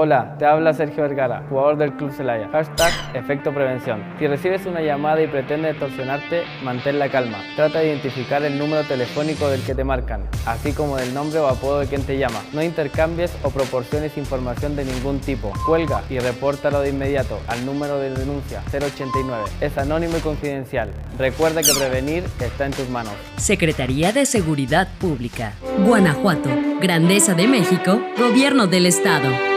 Hola, te habla Sergio Vergara, jugador del Club Celaya. Hashtag efecto prevención. Si recibes una llamada y pretende extorsionarte, mantén la calma. Trata de identificar el número telefónico del que te marcan, así como del nombre o apodo de quien te llama. No intercambies o proporciones información de ningún tipo. Cuelga y repórtalo de inmediato al número de denuncia 089. Es anónimo y confidencial. Recuerda que prevenir está en tus manos. Secretaría de Seguridad Pública. Guanajuato. Grandeza de México. Gobierno del Estado.